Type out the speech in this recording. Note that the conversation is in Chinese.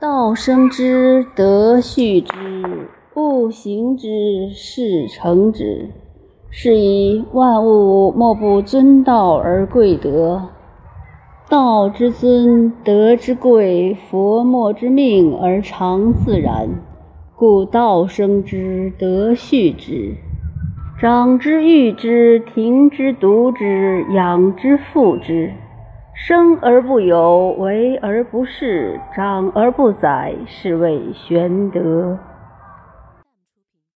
道生之，德畜之；物行之，事成之。是以万物莫不尊道而贵德。道之尊，德之贵，佛莫之命而常自然。故道生之，德畜之。长之育之，庭之独之，养之覆之。生而不有，为而不恃，长而不宰，是谓玄德。